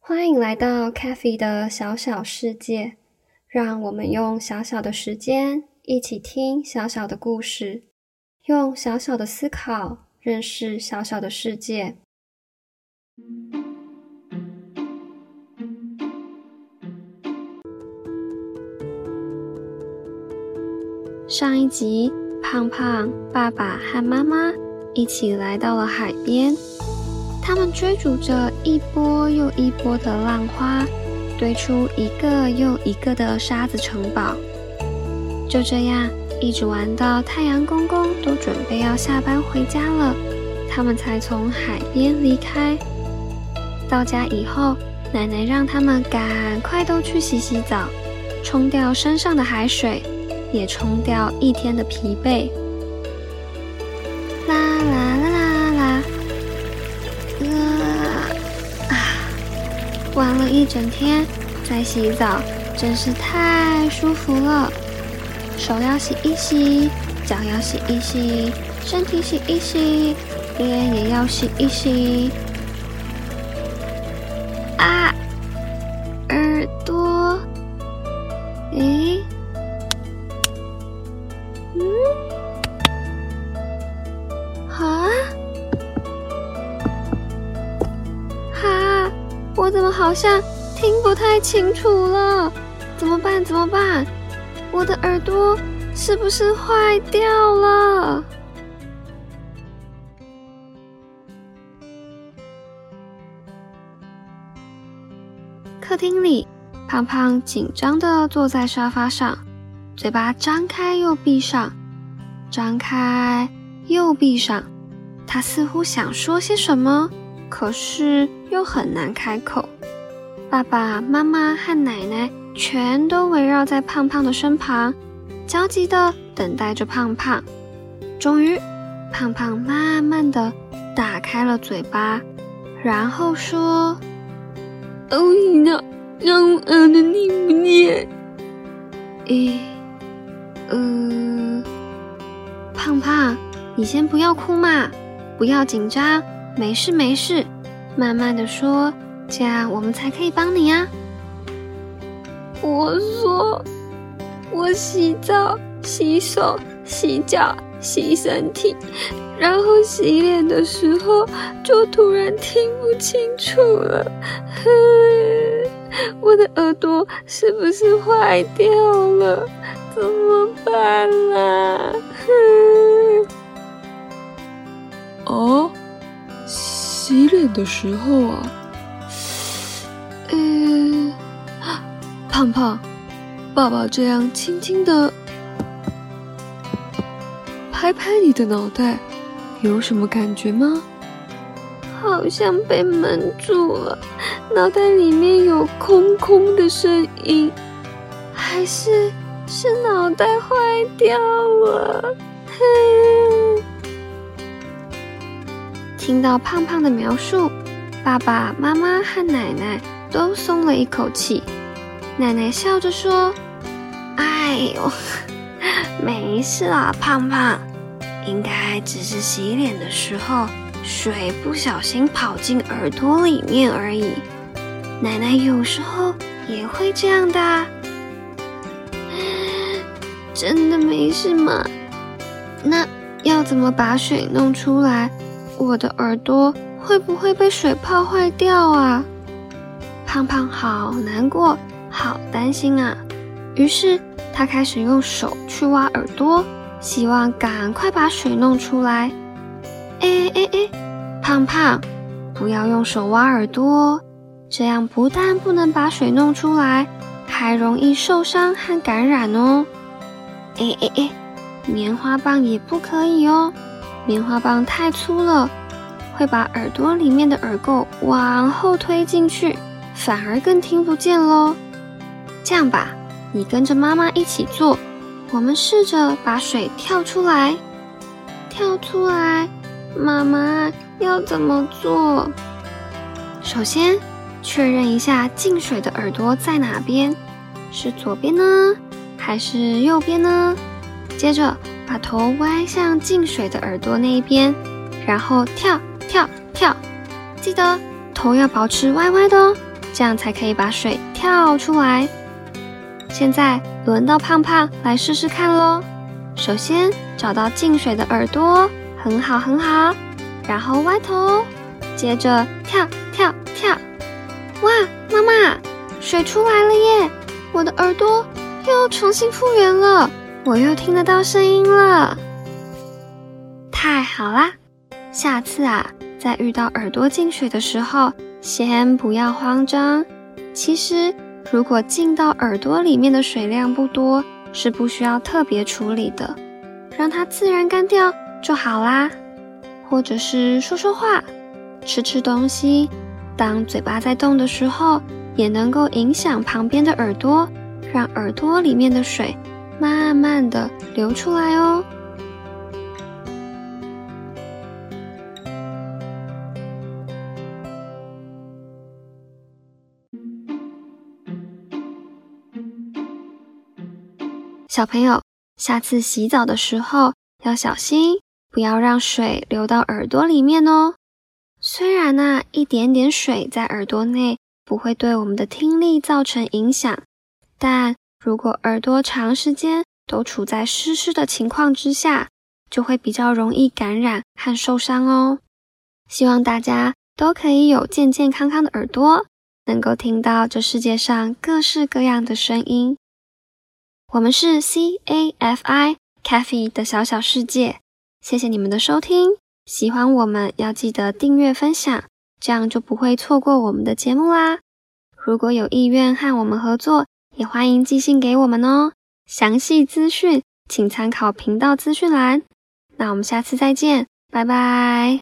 欢迎来到 Kathy 的小小世界，让我们用小小的时间一起听小小的故事，用小小的思考认识小小的世界。上一集，胖胖爸爸和妈妈一起来到了海边。他们追逐着一波又一波的浪花，堆出一个又一个的沙子城堡。就这样，一直玩到太阳公公都准备要下班回家了，他们才从海边离开。到家以后，奶奶让他们赶快都去洗洗澡，冲掉身上的海水，也冲掉一天的疲惫。啦啦啦啦啦！啊！玩了一整天，再洗澡真是太舒服了。手要洗一洗，脚要洗一洗，身体洗一洗，脸也要洗一洗。啊，耳朵，咦，我怎么好像听不太清楚了？怎么办？怎么办？我的耳朵是不是坏掉了？客厅里，胖胖紧张的坐在沙发上，嘴巴张开又闭上，张开又闭上。他似乎想说些什么。可是又很难开口。爸爸妈妈和奶奶全都围绕在胖胖的身旁，焦急的等待着胖胖。终于，胖胖慢慢的打开了嘴巴，然后说：“欧姨娜，让我饿的你不念。”诶，呃，胖胖，你先不要哭嘛，不要紧张。没事没事，慢慢的说，这样我们才可以帮你啊。我说，我洗澡、洗手、洗脚、洗身体，然后洗脸的时候就突然听不清楚了。我的耳朵是不是坏掉了？怎么办的时候啊，呃，胖胖，爸爸这样轻轻的拍拍你的脑袋，有什么感觉吗？好像被闷住了，脑袋里面有空空的声音，还是是脑袋坏掉了？嘿。听到胖胖的描述，爸爸妈妈和奶奶都松了一口气。奶奶笑着说：“哎呦，没事啦，胖胖，应该只是洗脸的时候水不小心跑进耳朵里面而已。奶奶有时候也会这样的。真的没事吗？那要怎么把水弄出来？”我的耳朵会不会被水泡坏掉啊？胖胖好难过，好担心啊！于是他开始用手去挖耳朵，希望赶快把水弄出来。哎哎哎，胖胖，不要用手挖耳朵，这样不但不能把水弄出来，还容易受伤和感染哦。哎哎哎，棉花棒也不可以哦。棉花棒太粗了，会把耳朵里面的耳垢往后推进去，反而更听不见喽。这样吧，你跟着妈妈一起做，我们试着把水跳出来。跳出来，妈妈要怎么做？首先确认一下进水的耳朵在哪边，是左边呢，还是右边呢？接着把头歪向进水的耳朵那一边，然后跳跳跳，记得头要保持歪歪的哦，这样才可以把水跳出来。现在轮到胖胖来试试看喽。首先找到进水的耳朵，很好很好，然后歪头，接着跳跳跳。哇，妈妈，水出来了耶！我的耳朵又重新复原了，我又听得到声音了。太好啦！下次啊，在遇到耳朵进水的时候，先不要慌张。其实。如果进到耳朵里面的水量不多，是不需要特别处理的，让它自然干掉就好啦。或者是说说话、吃吃东西，当嘴巴在动的时候，也能够影响旁边的耳朵，让耳朵里面的水慢慢的流出来哦。小朋友，下次洗澡的时候要小心，不要让水流到耳朵里面哦。虽然呢，一点点水在耳朵内不会对我们的听力造成影响，但如果耳朵长时间都处在湿湿的情况之下，就会比较容易感染和受伤哦。希望大家都可以有健健康康的耳朵，能够听到这世界上各式各样的声音。我们是 C A F I Cafe 的小小世界，谢谢你们的收听。喜欢我们要记得订阅分享，这样就不会错过我们的节目啦。如果有意愿和我们合作，也欢迎寄信给我们哦。详细资讯请参考频道资讯栏。那我们下次再见拜拜。